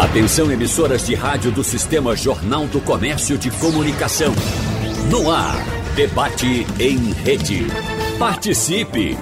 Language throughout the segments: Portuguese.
Atenção emissoras de rádio do Sistema Jornal do Comércio de Comunicação. No ar, debate em rede. Participe!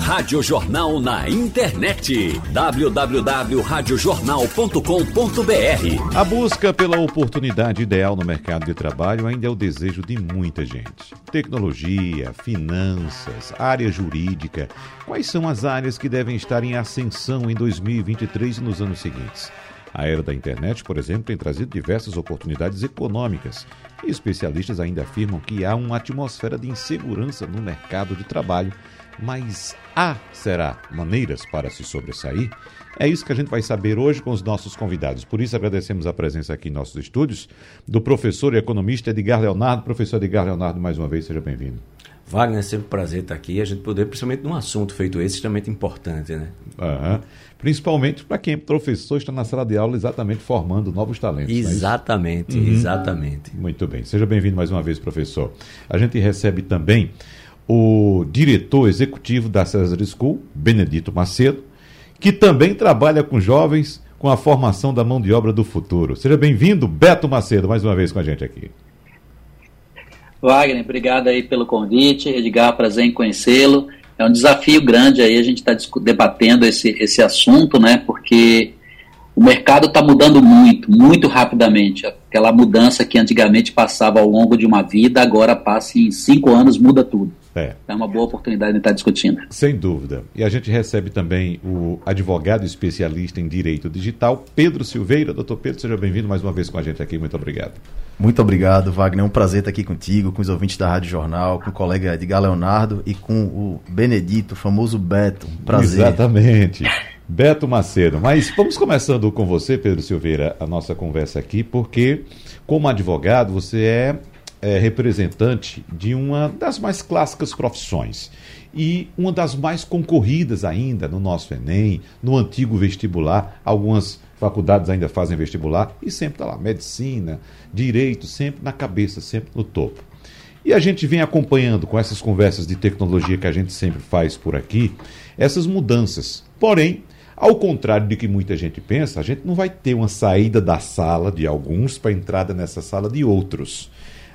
Rádio Jornal na internet. www.radiojornal.com.br A busca pela oportunidade ideal no mercado de trabalho ainda é o desejo de muita gente. Tecnologia, finanças, área jurídica. Quais são as áreas que devem estar em ascensão em 2023 e nos anos seguintes? A era da internet, por exemplo, tem trazido diversas oportunidades econômicas. E especialistas ainda afirmam que há uma atmosfera de insegurança no mercado de trabalho mas há, será, maneiras para se sobressair? É isso que a gente vai saber hoje com os nossos convidados. Por isso, agradecemos a presença aqui em nossos estúdios do professor e economista Edgar Leonardo. Professor Edgar Leonardo, mais uma vez, seja bem-vindo. Wagner, é sempre um prazer estar aqui a gente poder, principalmente num assunto feito esse, extremamente importante, né? Uhum. Principalmente para quem é professor está na sala de aula exatamente formando novos talentos. É exatamente, uhum. exatamente. Muito bem. Seja bem-vindo mais uma vez, professor. A gente recebe também o diretor executivo da Cesar School, Benedito Macedo, que também trabalha com jovens com a formação da mão de obra do futuro. Seja bem-vindo, Beto Macedo, mais uma vez com a gente aqui. Wagner, obrigado aí pelo convite. Edgar, prazer em conhecê-lo. É um desafio grande aí a gente está debatendo esse, esse assunto, né? Porque o mercado está mudando muito, muito rapidamente. Aquela mudança que antigamente passava ao longo de uma vida, agora passa em cinco anos, muda tudo. É. é uma boa oportunidade de estar discutindo. Sem dúvida. E a gente recebe também o advogado especialista em direito digital, Pedro Silveira. Doutor Pedro, seja bem-vindo mais uma vez com a gente aqui. Muito obrigado. Muito obrigado, Wagner. É um prazer estar aqui contigo, com os ouvintes da Rádio Jornal, com o colega Edgar Leonardo e com o Benedito, o famoso Beto. Prazer. Exatamente. Beto Macedo. Mas vamos começando com você, Pedro Silveira, a nossa conversa aqui, porque como advogado você é é, representante de uma das mais clássicas profissões e uma das mais concorridas ainda no nosso Enem, no antigo vestibular. Algumas faculdades ainda fazem vestibular e sempre está lá, medicina, direito, sempre na cabeça, sempre no topo. E a gente vem acompanhando com essas conversas de tecnologia que a gente sempre faz por aqui, essas mudanças. Porém, ao contrário de que muita gente pensa, a gente não vai ter uma saída da sala de alguns para entrada nessa sala de outros.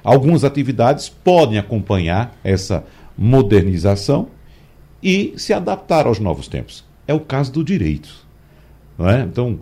Algumas atividades podem acompanhar essa modernização e se adaptar aos novos tempos. É o caso do direito. É? Então,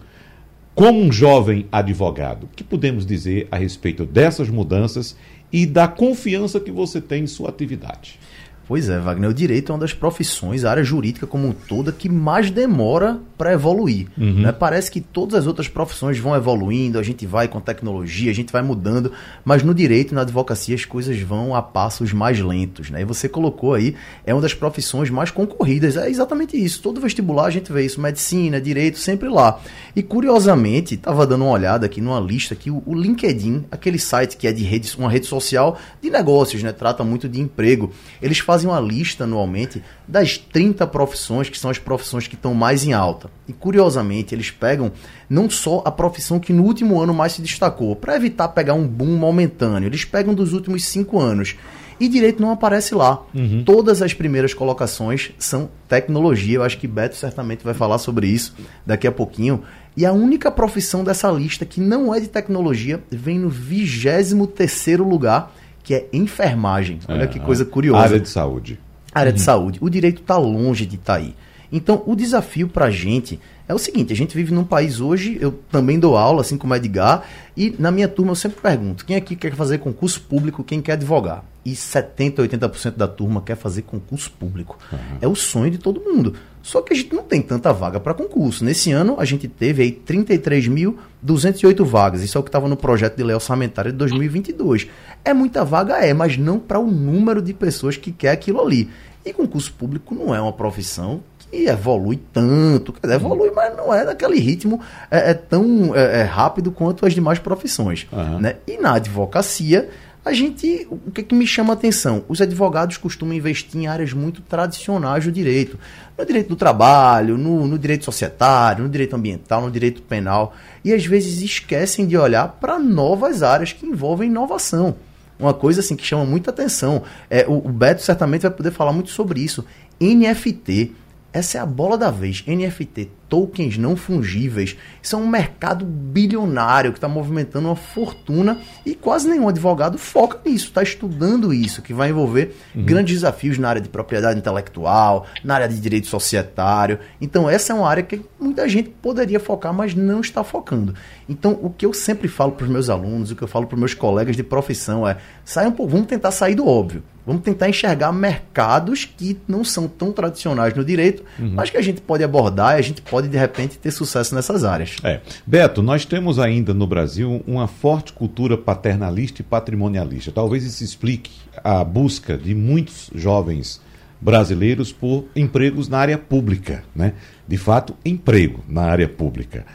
como um jovem advogado, o que podemos dizer a respeito dessas mudanças e da confiança que você tem em sua atividade? Pois é, Wagner, o direito é uma das profissões, a área jurídica como um toda, que mais demora para evoluir. Uhum. Né? Parece que todas as outras profissões vão evoluindo, a gente vai com tecnologia, a gente vai mudando, mas no direito, na advocacia, as coisas vão a passos mais lentos. Né? E você colocou aí, é uma das profissões mais concorridas, é exatamente isso. Todo vestibular a gente vê isso, medicina, direito, sempre lá. E curiosamente, estava dando uma olhada aqui numa lista que o, o LinkedIn, aquele site que é de rede, uma rede social de negócios, né? trata muito de emprego, eles fazem fazem uma lista anualmente das 30 profissões que são as profissões que estão mais em alta. E curiosamente, eles pegam não só a profissão que no último ano mais se destacou, para evitar pegar um boom momentâneo, eles pegam dos últimos cinco anos. E direito não aparece lá. Uhum. Todas as primeiras colocações são tecnologia. Eu acho que Beto certamente vai falar sobre isso daqui a pouquinho. E a única profissão dessa lista que não é de tecnologia vem no 23 terceiro lugar que é enfermagem. Olha é, que coisa curiosa. Área de saúde. Área uhum. de saúde. O direito está longe de estar tá aí. Então, o desafio para a gente é o seguinte: a gente vive num país hoje, eu também dou aula, assim como Edgar, e na minha turma eu sempre pergunto: quem aqui quer fazer concurso público, quem quer advogar? E 70, 80% da turma quer fazer concurso público. Uhum. É o sonho de todo mundo. Só que a gente não tem tanta vaga para concurso. Nesse ano, a gente teve aí 33.208 vagas. Isso é o que estava no projeto de lei orçamentária de 2022. É muita vaga? É, mas não para o número de pessoas que quer aquilo ali. E concurso público não é uma profissão que evolui tanto. Quer dizer, evolui, mas não é daquele ritmo é, é tão é, é rápido quanto as demais profissões. Uhum. Né? E na advocacia a gente, o que, que me chama a atenção? Os advogados costumam investir em áreas muito tradicionais do direito. No direito do trabalho, no, no direito societário, no direito ambiental, no direito penal. E às vezes esquecem de olhar para novas áreas que envolvem inovação. Uma coisa assim que chama muita atenção. É, o, o Beto certamente vai poder falar muito sobre isso. NFT essa é a bola da vez. NFT, tokens não fungíveis, isso é um mercado bilionário que está movimentando uma fortuna e quase nenhum advogado foca nisso, está estudando isso, que vai envolver uhum. grandes desafios na área de propriedade intelectual, na área de direito societário. Então, essa é uma área que muita gente poderia focar, mas não está focando. Então, o que eu sempre falo para os meus alunos, o que eu falo para os meus colegas de profissão é: saia um pouco, vamos tentar sair do óbvio. Vamos tentar enxergar mercados que não são tão tradicionais no direito, uhum. mas que a gente pode abordar e a gente pode, de repente, ter sucesso nessas áreas. É. Beto, nós temos ainda no Brasil uma forte cultura paternalista e patrimonialista. Talvez isso explique a busca de muitos jovens brasileiros por empregos na área pública, né? De fato, emprego na área pública.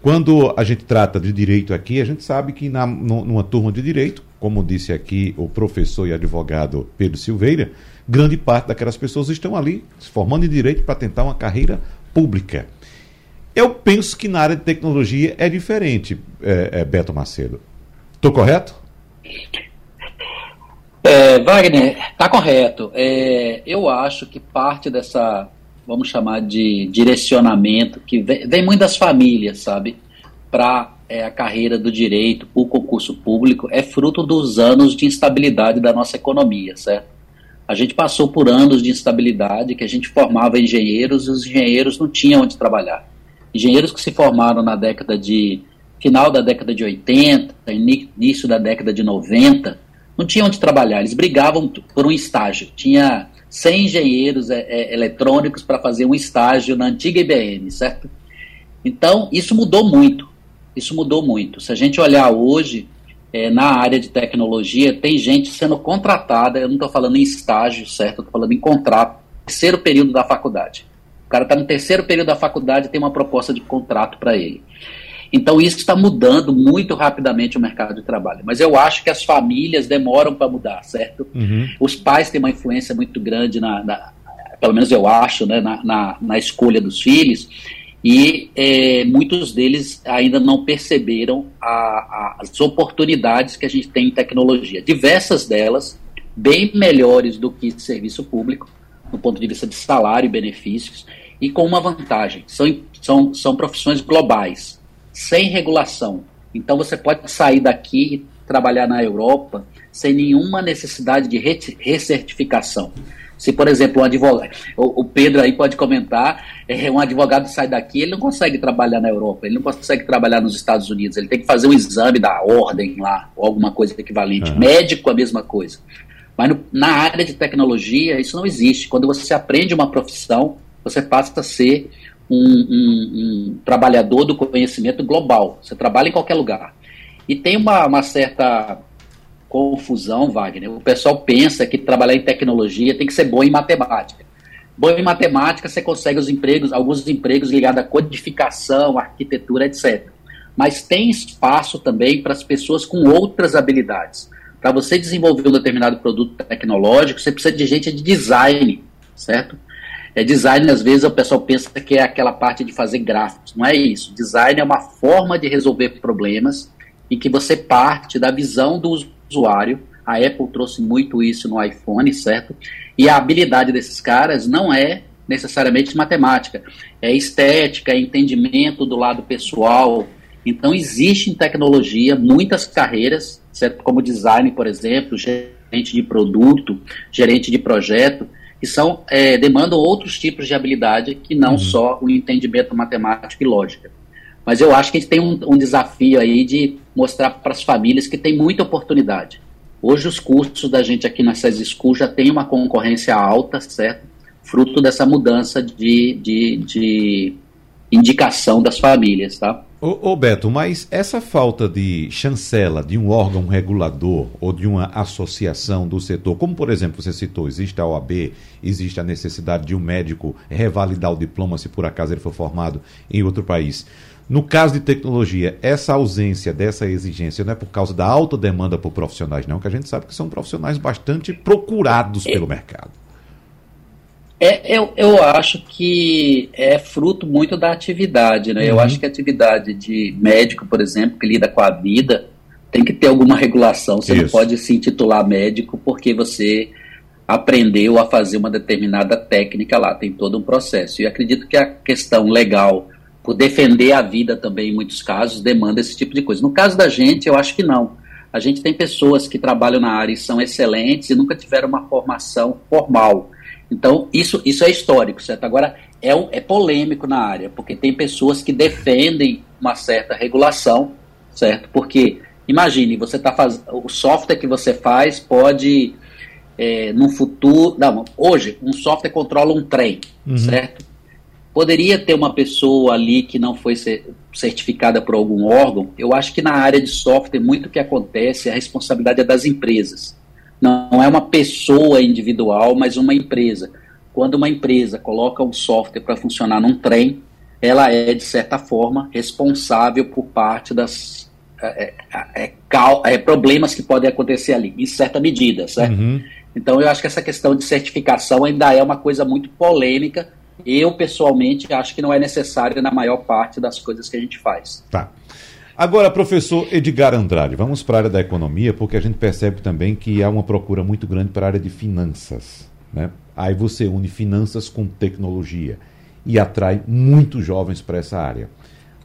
Quando a gente trata de direito aqui, a gente sabe que na, numa turma de direito, como disse aqui o professor e advogado Pedro Silveira, grande parte daquelas pessoas estão ali se formando em direito para tentar uma carreira pública. Eu penso que na área de tecnologia é diferente, é, é, Beto Macedo. Estou correto? É, Wagner, está correto. É, eu acho que parte dessa vamos chamar de direcionamento, que vem, vem muito das famílias, sabe? Para é, a carreira do direito, o concurso público, é fruto dos anos de instabilidade da nossa economia, certo? A gente passou por anos de instabilidade, que a gente formava engenheiros e os engenheiros não tinham onde trabalhar. Engenheiros que se formaram na década de. final da década de 80, início da década de 90, não tinham onde trabalhar, eles brigavam por um estágio. Tinha 100 engenheiros é, é, eletrônicos para fazer um estágio na antiga IBM, certo? Então, isso mudou muito. Isso mudou muito. Se a gente olhar hoje, é, na área de tecnologia, tem gente sendo contratada, eu não estou falando em estágio, certo? Estou falando em contrato, terceiro período da faculdade. O cara está no terceiro período da faculdade e tem uma proposta de contrato para ele. Então, isso está mudando muito rapidamente o mercado de trabalho. Mas eu acho que as famílias demoram para mudar, certo? Uhum. Os pais têm uma influência muito grande, na, na pelo menos eu acho, né, na, na, na escolha dos filhos. E é, muitos deles ainda não perceberam a, a, as oportunidades que a gente tem em tecnologia. Diversas delas bem melhores do que serviço público, do ponto de vista de salário e benefícios, e com uma vantagem: são, são, são profissões globais sem regulação. Então você pode sair daqui e trabalhar na Europa sem nenhuma necessidade de recertificação. Se, por exemplo, um advogado, o, Pedro aí pode comentar, é, um advogado sai daqui, ele não consegue trabalhar na Europa, ele não consegue trabalhar nos Estados Unidos, ele tem que fazer um exame da ordem lá, ou alguma coisa equivalente. Uhum. Médico, a mesma coisa. Mas no, na área de tecnologia, isso não existe. Quando você aprende uma profissão, você passa a ser um, um, um, trabalhador do conhecimento global. Você trabalha em qualquer lugar. E tem uma, uma certa confusão, Wagner. O pessoal pensa que trabalhar em tecnologia tem que ser bom em matemática. Bom em matemática, você consegue os empregos, alguns empregos ligados à codificação, arquitetura, etc. Mas tem espaço também para as pessoas com outras habilidades. Para você desenvolver um determinado produto tecnológico, você precisa de gente de design, certo? É, design, às vezes, o pessoal pensa que é aquela parte de fazer gráficos. Não é isso. Design é uma forma de resolver problemas em que você parte da visão do usuário. A Apple trouxe muito isso no iPhone, certo? E a habilidade desses caras não é necessariamente matemática, é estética, é entendimento do lado pessoal. Então, existe em tecnologia muitas carreiras, certo? Como design, por exemplo, gerente de produto, gerente de projeto, que são é, demandam outros tipos de habilidade que não uhum. só o entendimento matemático e lógica. Mas eu acho que a gente tem um, um desafio aí de mostrar para as famílias que tem muita oportunidade. Hoje os cursos da gente aqui na SES School já tem uma concorrência alta, certo? Fruto dessa mudança de, de, de indicação das famílias, tá? Ô, ô, Beto, mas essa falta de chancela de um órgão regulador ou de uma associação do setor, como por exemplo você citou, existe a OAB, existe a necessidade de um médico revalidar o diploma se por acaso ele for formado em outro país. No caso de tecnologia, essa ausência dessa exigência não é por causa da alta demanda por profissionais, não, que a gente sabe que são profissionais bastante procurados pelo mercado. É, eu, eu acho que é fruto muito da atividade, né? Uhum. Eu acho que a atividade de médico, por exemplo, que lida com a vida, tem que ter alguma regulação. Você Isso. não pode se intitular médico porque você aprendeu a fazer uma determinada técnica lá, tem todo um processo. E acredito que a questão legal, por defender a vida também em muitos casos, demanda esse tipo de coisa. No caso da gente, eu acho que não. A gente tem pessoas que trabalham na área e são excelentes e nunca tiveram uma formação formal. Então, isso, isso é histórico, certo? Agora, é, é polêmico na área, porque tem pessoas que defendem uma certa regulação, certo? Porque, imagine, você está fazendo. O software que você faz pode é, no futuro. Não, hoje, um software controla um trem, uhum. certo? Poderia ter uma pessoa ali que não foi certificada por algum órgão. Eu acho que na área de software, muito que acontece, a responsabilidade é das empresas. Não, é uma pessoa individual, mas uma empresa. Quando uma empresa coloca um software para funcionar num trem, ela é, de certa forma, responsável por parte das é, é, é, é problemas que podem acontecer ali, em certa medida, certo? Uhum. Então eu acho que essa questão de certificação ainda é uma coisa muito polêmica. Eu, pessoalmente, acho que não é necessário na maior parte das coisas que a gente faz. Tá. Agora, professor Edgar Andrade, vamos para a área da economia, porque a gente percebe também que há uma procura muito grande para a área de finanças. Né? Aí você une finanças com tecnologia e atrai muitos jovens para essa área.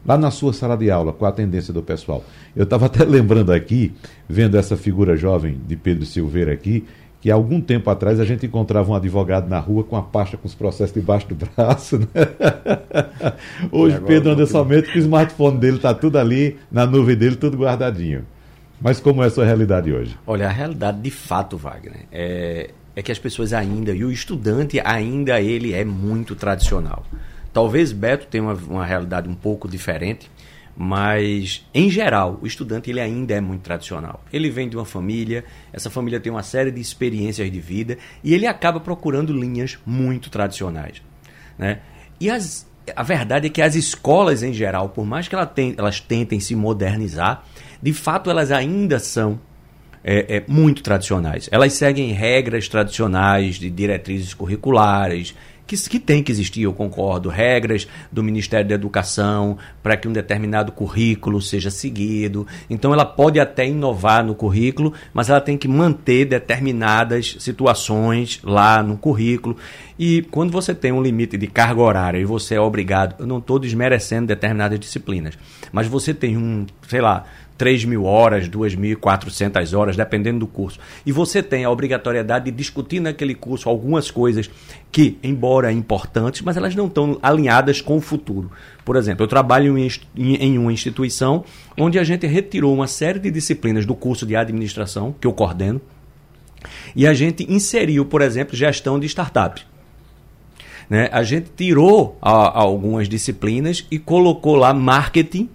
Lá na sua sala de aula, qual a tendência do pessoal? Eu estava até lembrando aqui, vendo essa figura jovem de Pedro Silveira aqui, que há algum tempo atrás a gente encontrava um advogado na rua com a pasta com os processos debaixo do braço. Né? Hoje Pedro anda somente que o smartphone dele está tudo ali, na nuvem dele, tudo guardadinho. Mas como é a sua realidade hoje? Olha, a realidade de fato, Wagner, é, é que as pessoas ainda, e o estudante ainda, ele é muito tradicional. Talvez Beto tenha uma, uma realidade um pouco diferente, mas em geral o estudante ele ainda é muito tradicional. Ele vem de uma família, essa família tem uma série de experiências de vida e ele acaba procurando linhas muito tradicionais, né? E as, a verdade é que as escolas em geral, por mais que ela tem, elas tentem se modernizar, de fato elas ainda são é, é, muito tradicionais. Elas seguem regras tradicionais de diretrizes curriculares, que, que tem que existir, eu concordo, regras do Ministério da Educação para que um determinado currículo seja seguido. Então ela pode até inovar no currículo, mas ela tem que manter determinadas situações lá no currículo. E quando você tem um limite de carga horária e você é obrigado, eu não estou desmerecendo determinadas disciplinas, mas você tem um, sei lá, 3 mil horas, 2.400 horas, dependendo do curso. E você tem a obrigatoriedade de discutir naquele curso algumas coisas que, embora importantes, mas elas não estão alinhadas com o futuro. Por exemplo, eu trabalho em, uma instituição onde a gente retirou uma série de disciplinas do curso de administração, que eu coordeno, e a gente inseriu, por exemplo, gestão de startups. Né? A gente tirou a, a algumas disciplinas e colocou lá marketing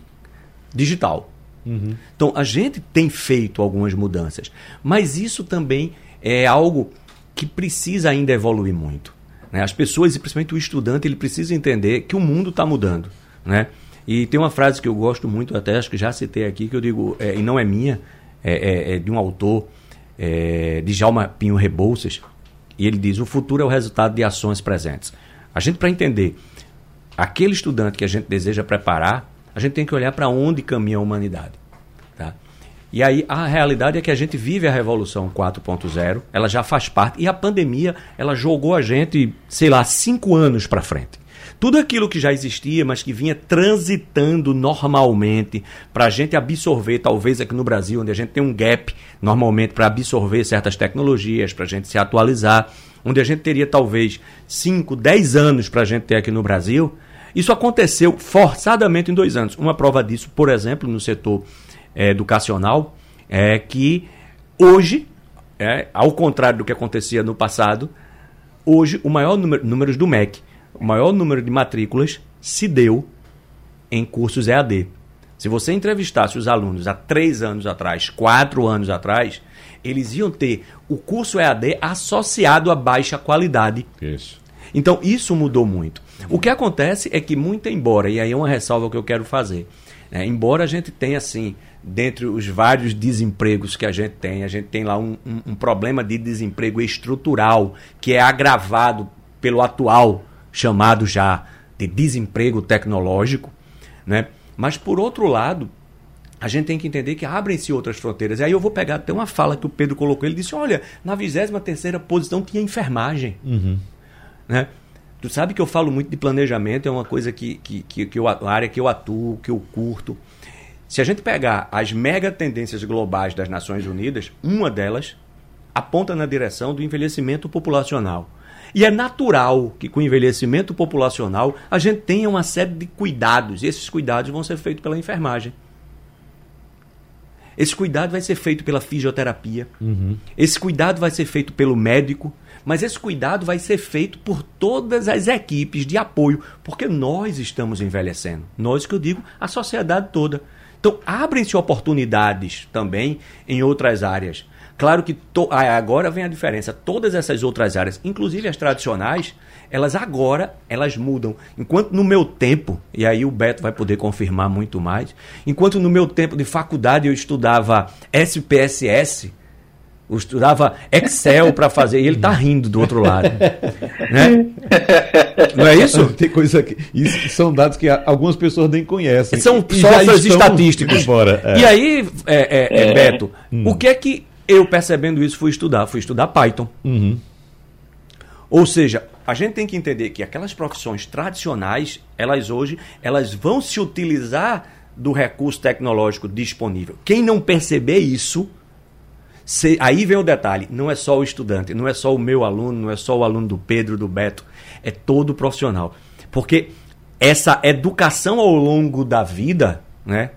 digital. Uhum. Então, a gente tem feito algumas mudanças, mas isso também é algo que precisa ainda evoluir muito. Né? As pessoas, e principalmente o estudante, ele precisa entender que o mundo está mudando. Né? E tem uma frase que eu gosto muito, até acho que já citei aqui, que eu digo, é, e não é minha, é, é, é de um autor, é, de Jalma Pinho Rebouças, e ele diz: o futuro é o resultado de ações presentes. A gente, para entender aquele estudante que a gente deseja preparar, a gente tem que olhar para onde caminha a humanidade. Tá? E aí a realidade é que a gente vive a revolução 4.0, ela já faz parte, e a pandemia ela jogou a gente, sei lá, cinco anos para frente. Tudo aquilo que já existia, mas que vinha transitando normalmente para a gente absorver, talvez aqui no Brasil, onde a gente tem um gap normalmente para absorver certas tecnologias, para a gente se atualizar, onde a gente teria talvez 5, 10 anos para a gente ter aqui no Brasil, isso aconteceu forçadamente em dois anos. Uma prova disso, por exemplo, no setor é, educacional, é que hoje, é, ao contrário do que acontecia no passado, hoje o maior número números do MEC, o maior número de matrículas se deu em cursos EAD. Se você entrevistasse os alunos há três anos atrás, quatro anos atrás, eles iam ter o curso EAD associado a baixa qualidade. Isso. Então, isso mudou muito. O que acontece é que, muito embora, e aí é uma ressalva que eu quero fazer, né, embora a gente tenha, assim, dentre os vários desempregos que a gente tem, a gente tem lá um, um, um problema de desemprego estrutural que é agravado pelo atual chamado já de desemprego tecnológico, né? Mas por outro lado, a gente tem que entender que abrem-se outras fronteiras. E aí eu vou pegar até uma fala que o Pedro colocou. Ele disse: olha, na 23 posição tinha enfermagem. Uhum. Né? Tu sabe que eu falo muito de planejamento, é uma coisa que, que, que, que eu, a área que eu atuo, que eu curto. Se a gente pegar as mega tendências globais das Nações Unidas, uma delas aponta na direção do envelhecimento populacional. E é natural que com o envelhecimento populacional a gente tenha uma série de cuidados, e esses cuidados vão ser feitos pela enfermagem. Esse cuidado vai ser feito pela fisioterapia. Uhum. Esse cuidado vai ser feito pelo médico. Mas esse cuidado vai ser feito por todas as equipes de apoio, porque nós estamos envelhecendo. Nós que eu digo, a sociedade toda. Então, abrem-se oportunidades também em outras áreas. Claro que to... agora vem a diferença. Todas essas outras áreas, inclusive as tradicionais, elas agora elas mudam. Enquanto no meu tempo, e aí o Beto vai poder confirmar muito mais, enquanto no meu tempo de faculdade eu estudava SPSS, estudava Excel para fazer, e ele tá rindo do outro lado. né? Não é isso? Tem coisa que. Isso são dados que algumas pessoas nem conhecem. São softwares estatísticos. Fora, é. E aí, é, é, é, Beto, hum. o que é que eu percebendo isso fui estudar? Fui estudar Python. Uhum. Ou seja, a gente tem que entender que aquelas profissões tradicionais, elas hoje, elas vão se utilizar do recurso tecnológico disponível. Quem não perceber isso, se, aí vem o detalhe: não é só o estudante, não é só o meu aluno, não é só o aluno do Pedro, do Beto, é todo profissional. Porque essa educação ao longo da vida, né?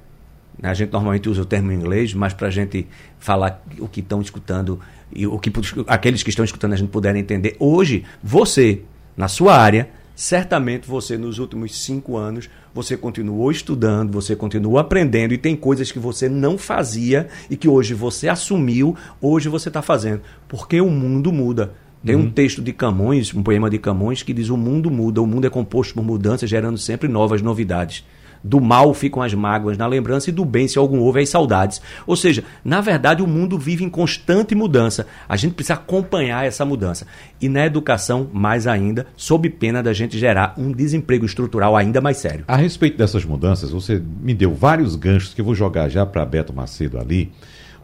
A gente normalmente usa o termo em inglês, mas para a gente falar o que estão escutando e o que aqueles que estão escutando a gente puderem entender. Hoje, você, na sua área, certamente você nos últimos cinco anos você continuou estudando, você continuou aprendendo e tem coisas que você não fazia e que hoje você assumiu, hoje você está fazendo. Porque o mundo muda. Tem uhum. um texto de Camões, um poema de Camões, que diz: O mundo muda, o mundo é composto por mudanças, gerando sempre novas novidades. Do mal ficam as mágoas na lembrança e do bem, se algum houve, as saudades. Ou seja, na verdade, o mundo vive em constante mudança. A gente precisa acompanhar essa mudança. E na educação, mais ainda, sob pena da gente gerar um desemprego estrutural ainda mais sério. A respeito dessas mudanças, você me deu vários ganchos que eu vou jogar já para Beto Macedo ali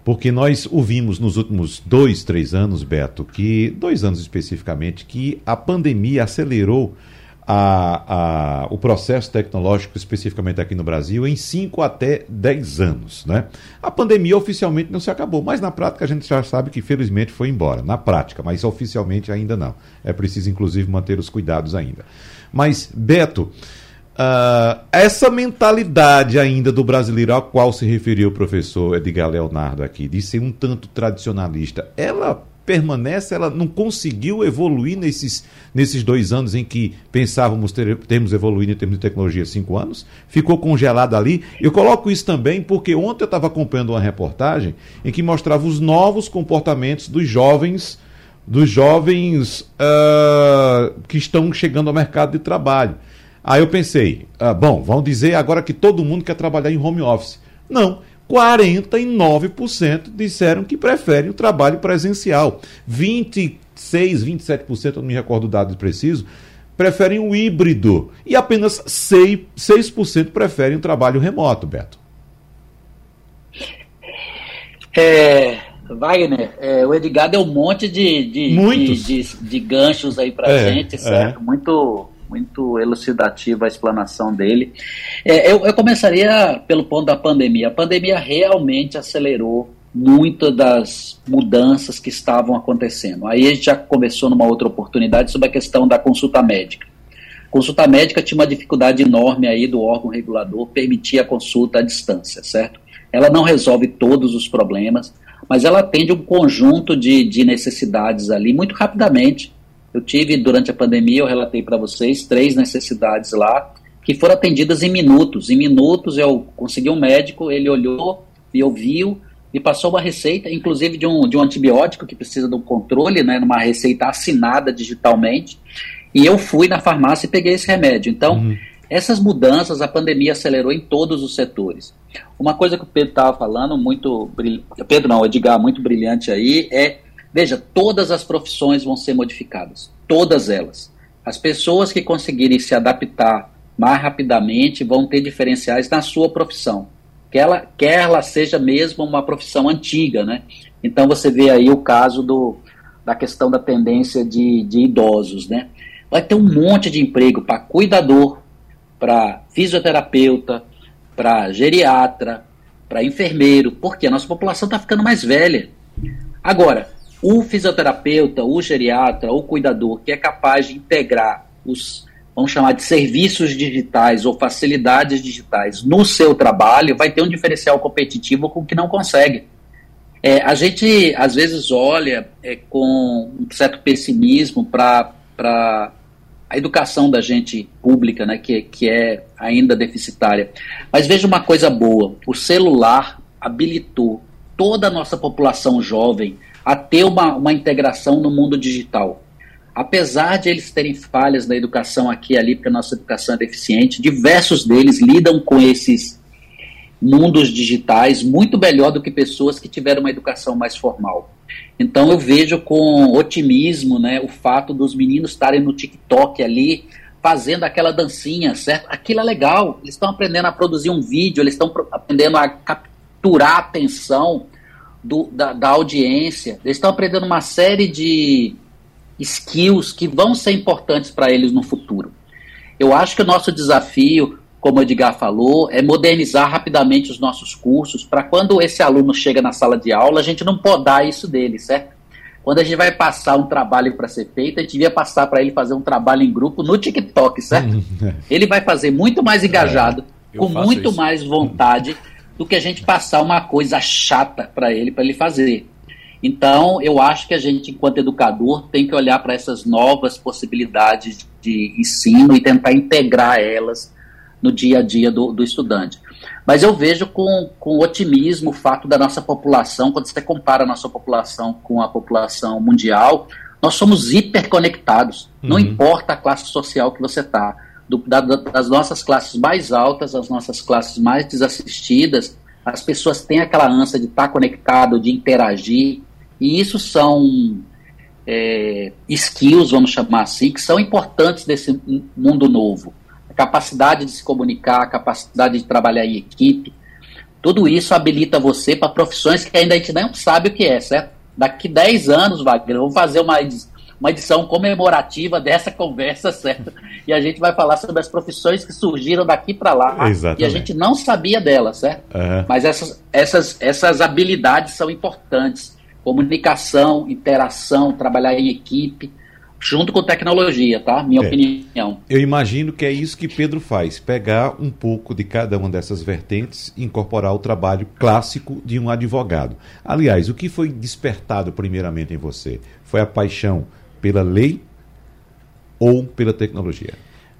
porque nós ouvimos nos últimos dois, três anos, Beto, que dois anos especificamente, que a pandemia acelerou a, a, o processo tecnológico, especificamente aqui no Brasil, em 5 até 10 anos. Né? A pandemia oficialmente não se acabou, mas na prática a gente já sabe que felizmente foi embora. Na prática, mas oficialmente ainda não. É preciso, inclusive, manter os cuidados ainda. Mas, Beto, Uh, essa mentalidade ainda do brasileiro ao qual se referiu o professor Edgar Leonardo aqui, de ser um tanto tradicionalista, ela permanece, ela não conseguiu evoluir nesses, nesses dois anos em que pensávamos ter, termos evoluído em termos de tecnologia cinco anos, ficou congelada ali. Eu coloco isso também porque ontem eu estava acompanhando uma reportagem em que mostrava os novos comportamentos dos jovens, dos jovens uh, que estão chegando ao mercado de trabalho. Aí eu pensei, ah, bom, vão dizer agora que todo mundo quer trabalhar em home office. Não, 49% disseram que preferem o trabalho presencial. 26, 27%, não me recordo o dado preciso, preferem o híbrido. E apenas 6%, 6 preferem o trabalho remoto, Beto. É, Wagner, é, o Edgar deu um monte de, de, de, de, de ganchos aí pra é, gente, certo? É. Muito muito elucidativa a explanação dele. É, eu, eu começaria pelo ponto da pandemia. A pandemia realmente acelerou muitas das mudanças que estavam acontecendo. Aí a gente já conversou numa outra oportunidade sobre a questão da consulta médica. Consulta médica tinha uma dificuldade enorme aí do órgão regulador permitir a consulta à distância, certo? Ela não resolve todos os problemas, mas ela atende um conjunto de, de necessidades ali muito rapidamente eu tive, durante a pandemia, eu relatei para vocês, três necessidades lá, que foram atendidas em minutos. Em minutos eu consegui um médico, ele olhou, me ouviu, me passou uma receita, inclusive de um, de um antibiótico que precisa de um controle, né, numa receita assinada digitalmente, e eu fui na farmácia e peguei esse remédio. Então, uhum. essas mudanças a pandemia acelerou em todos os setores. Uma coisa que o Pedro estava falando, muito Pedro não, Edgar, muito brilhante aí, é Veja, todas as profissões vão ser modificadas, todas elas. As pessoas que conseguirem se adaptar mais rapidamente vão ter diferenciais na sua profissão. quer ela, quer ela seja mesmo uma profissão antiga, né? Então você vê aí o caso do, da questão da tendência de, de idosos, né? Vai ter um monte de emprego para cuidador, para fisioterapeuta, para geriatra, para enfermeiro, porque a nossa população está ficando mais velha. Agora, o fisioterapeuta, o geriatra, o cuidador que é capaz de integrar os, vamos chamar de serviços digitais ou facilidades digitais no seu trabalho, vai ter um diferencial competitivo com o que não consegue. É, a gente, às vezes, olha é, com um certo pessimismo para a educação da gente pública, né, que, que é ainda deficitária. Mas veja uma coisa boa: o celular habilitou toda a nossa população jovem a ter uma, uma integração no mundo digital. Apesar de eles terem falhas na educação aqui e ali, porque a nossa educação é deficiente, diversos deles lidam com esses mundos digitais muito melhor do que pessoas que tiveram uma educação mais formal. Então eu vejo com otimismo né, o fato dos meninos estarem no TikTok ali, fazendo aquela dancinha, certo? Aquilo é legal. Eles estão aprendendo a produzir um vídeo, eles estão aprendendo a capturar a atenção do, da, da audiência, eles estão aprendendo uma série de skills que vão ser importantes para eles no futuro. Eu acho que o nosso desafio como o Edgar falou, é modernizar rapidamente os nossos cursos para quando esse aluno chega na sala de aula, a gente não podar isso dele, certo? Quando a gente vai passar um trabalho para ser feito, a gente devia passar para ele fazer um trabalho em grupo no TikTok, certo? ele vai fazer muito mais engajado, é, com muito isso. mais vontade do que a gente passar uma coisa chata para ele, para ele fazer. Então, eu acho que a gente, enquanto educador, tem que olhar para essas novas possibilidades de ensino e tentar integrar elas no dia a dia do, do estudante. Mas eu vejo com, com otimismo o fato da nossa população, quando você compara a nossa população com a população mundial, nós somos hiperconectados. Uhum. Não importa a classe social que você está. Da, das nossas classes mais altas às nossas classes mais desassistidas, as pessoas têm aquela ânsia de estar tá conectado, de interagir, e isso são é, skills, vamos chamar assim, que são importantes desse mundo novo capacidade de se comunicar, a capacidade de trabalhar em equipe. Tudo isso habilita você para profissões que ainda a gente não sabe o que é, certo? Daqui 10 anos, Wagner, vamos fazer uma, uma edição comemorativa dessa conversa, certo? E a gente vai falar sobre as profissões que surgiram daqui para lá Exatamente. e a gente não sabia delas, certo? Uhum. Mas essas, essas, essas habilidades são importantes. Comunicação, interação, trabalhar em equipe junto com tecnologia, tá? Minha é. opinião. Eu imagino que é isso que Pedro faz, pegar um pouco de cada uma dessas vertentes e incorporar o trabalho clássico de um advogado. Aliás, o que foi despertado primeiramente em você? Foi a paixão pela lei ou pela tecnologia?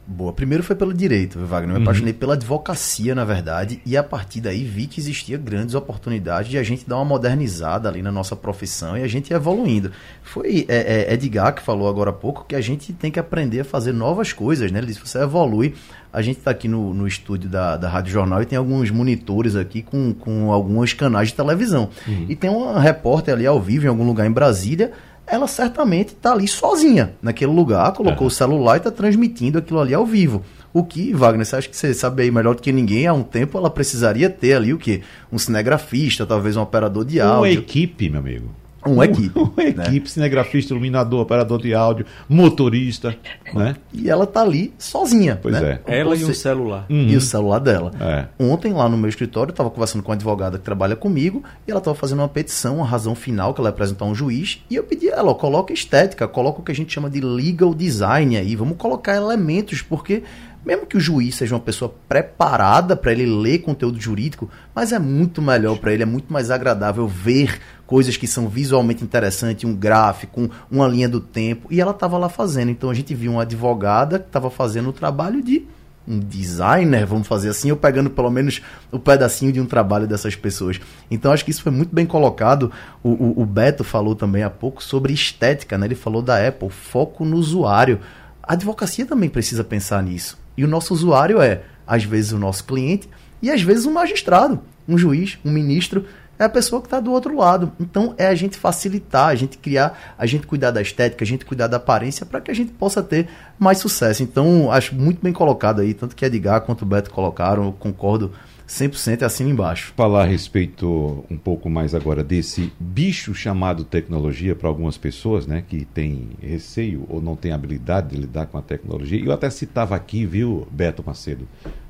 Boa. Primeiro foi pelo direito, Wagner. Eu me uhum. apaixonei pela advocacia, na verdade, e a partir daí vi que existia grandes oportunidades de a gente dar uma modernizada ali na nossa profissão e a gente evoluindo. Foi é, é, Edgar que falou agora há pouco que a gente tem que aprender a fazer novas coisas, né? Ele disse, você evolui. A gente está aqui no, no estúdio da, da Rádio Jornal e tem alguns monitores aqui com, com alguns canais de televisão. Uhum. E tem uma repórter ali ao vivo em algum lugar em Brasília ela certamente está ali sozinha naquele lugar, colocou uhum. o celular e está transmitindo aquilo ali ao vivo. O que, Wagner, você acha que você sabe aí melhor do que ninguém? Há um tempo ela precisaria ter ali o quê? Um cinegrafista, talvez um operador de áudio. Uma equipe, meu amigo. Uma equipe. Uma né? equipe, né? cinegrafista, iluminador, operador de áudio, motorista, né? E ela tá ali sozinha. Pois né? é. Ela Você... e o celular. Uhum. E o celular dela. É. Ontem, lá no meu escritório, eu estava conversando com uma advogada que trabalha comigo e ela estava fazendo uma petição, uma razão final que ela ia apresentar a um juiz. E eu pedi a ela, ó, coloca estética, coloca o que a gente chama de legal design aí, vamos colocar elementos, porque mesmo que o juiz seja uma pessoa preparada para ele ler conteúdo jurídico, mas é muito melhor para ele, é muito mais agradável ver coisas que são visualmente interessantes, um gráfico, uma linha do tempo, e ela estava lá fazendo. Então a gente viu uma advogada que estava fazendo o trabalho de um designer, vamos fazer assim, ou pegando pelo menos o pedacinho de um trabalho dessas pessoas. Então acho que isso foi muito bem colocado. O, o, o Beto falou também há pouco sobre estética, né? Ele falou da Apple, foco no usuário. A advocacia também precisa pensar nisso. E o nosso usuário é, às vezes, o nosso cliente e às vezes um magistrado, um juiz, um ministro. É a pessoa que está do outro lado. Então é a gente facilitar, a gente criar, a gente cuidar da estética, a gente cuidar da aparência para que a gente possa ter mais sucesso. Então acho muito bem colocado aí, tanto que Edgar quanto o Beto colocaram, eu concordo 100% acima e embaixo. Falar a respeito um pouco mais agora desse bicho chamado tecnologia para algumas pessoas, né, que tem receio ou não tem habilidade de lidar com a tecnologia. Eu até citava aqui, viu, Beto Macedo,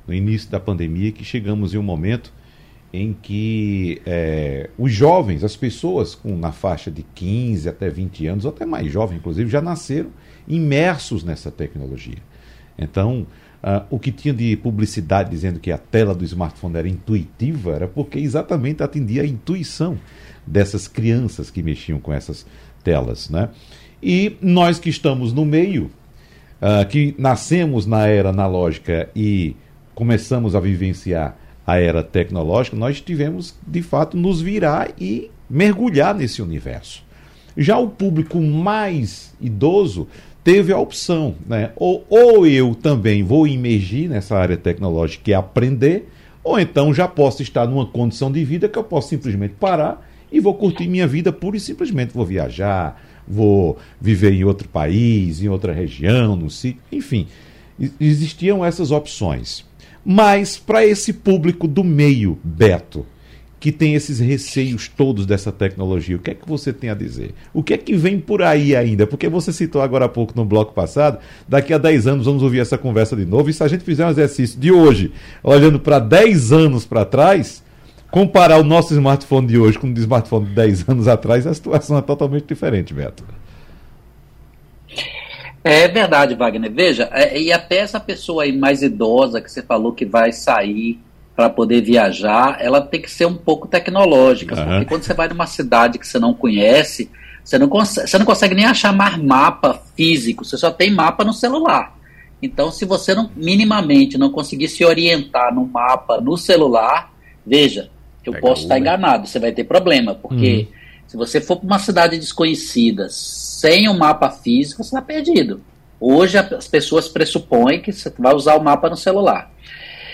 no início da pandemia, que chegamos em um momento em que é, os jovens, as pessoas com na faixa de 15 até 20 anos, ou até mais jovens, inclusive, já nasceram imersos nessa tecnologia. Então, Uh, o que tinha de publicidade dizendo que a tela do smartphone era intuitiva era porque exatamente atendia a intuição dessas crianças que mexiam com essas telas. Né? E nós que estamos no meio, uh, que nascemos na era analógica e começamos a vivenciar a era tecnológica, nós tivemos de fato nos virar e mergulhar nesse universo. Já o público mais idoso teve a opção, né? Ou, ou eu também vou imergir nessa área tecnológica e aprender, ou então já posso estar numa condição de vida que eu posso simplesmente parar e vou curtir minha vida pura e simplesmente vou viajar, vou viver em outro país, em outra região, no sítio, enfim. Existiam essas opções. Mas para esse público do meio, Beto, que tem esses receios todos dessa tecnologia. O que é que você tem a dizer? O que é que vem por aí ainda? Porque você citou agora há pouco no bloco passado, daqui a 10 anos vamos ouvir essa conversa de novo, e se a gente fizer um exercício de hoje, olhando para 10 anos para trás, comparar o nosso smartphone de hoje com o smartphone de 10 anos atrás, a situação é totalmente diferente, Beto. É verdade, Wagner. Veja, é, e até essa pessoa aí mais idosa que você falou que vai sair para poder viajar, ela tem que ser um pouco tecnológica. Uhum. Porque quando você vai numa cidade que você não conhece, você não, consegue, você não consegue nem achar mais mapa físico, você só tem mapa no celular. Então, se você não minimamente não conseguir se orientar no mapa no celular, veja, eu Pega posso estar enganado, você vai ter problema, porque uhum. se você for para uma cidade desconhecida sem um mapa físico, você está perdido. Hoje as pessoas pressupõem que você vai usar o mapa no celular.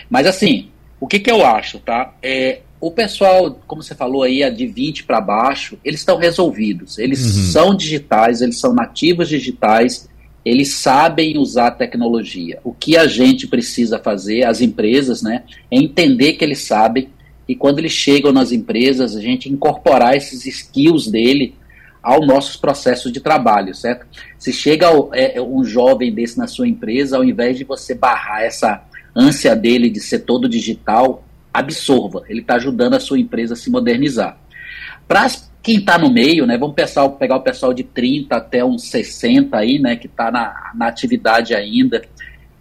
Mas assim, o que, que eu acho, tá? É, o pessoal, como você falou aí, de 20 para baixo, eles estão resolvidos. Eles uhum. são digitais, eles são nativos digitais, eles sabem usar a tecnologia. O que a gente precisa fazer, as empresas, né, é entender que eles sabem e quando eles chegam nas empresas, a gente incorporar esses skills dele aos nossos processos de trabalho, certo? Se chega é, um jovem desse na sua empresa, ao invés de você barrar essa ânsia dele de ser todo digital, absorva. Ele está ajudando a sua empresa a se modernizar. Para quem está no meio, né, vamos pensar, pegar o pessoal de 30 até uns 60 aí, né, que está na, na atividade ainda.